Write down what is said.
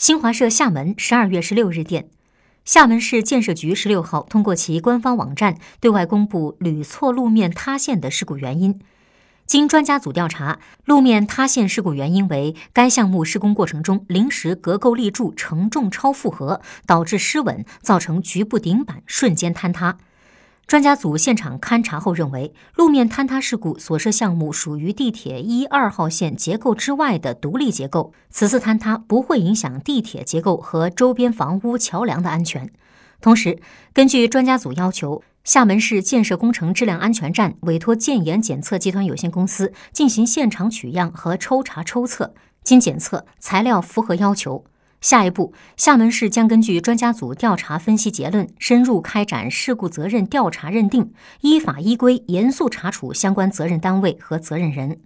新华社厦门十二月十六日电，厦门市建设局十六号通过其官方网站对外公布屡错路面塌陷的事故原因。经专家组调查，路面塌陷事故原因为该项目施工过程中临时隔构立柱承重超负荷，导致失稳，造成局部顶板瞬间坍塌。专家组现场勘查后认为，路面坍塌事故所涉项目属于地铁一二号线结构之外的独立结构，此次坍塌不会影响地铁结构和周边房屋、桥梁的安全。同时，根据专家组要求，厦门市建设工程质量安全站委托建研检测集团有限公司进行现场取样和抽查抽测，经检测材料符合要求。下一步，厦门市将根据专家组调查分析结论，深入开展事故责任调查认定，依法依规严肃查处相关责任单位和责任人。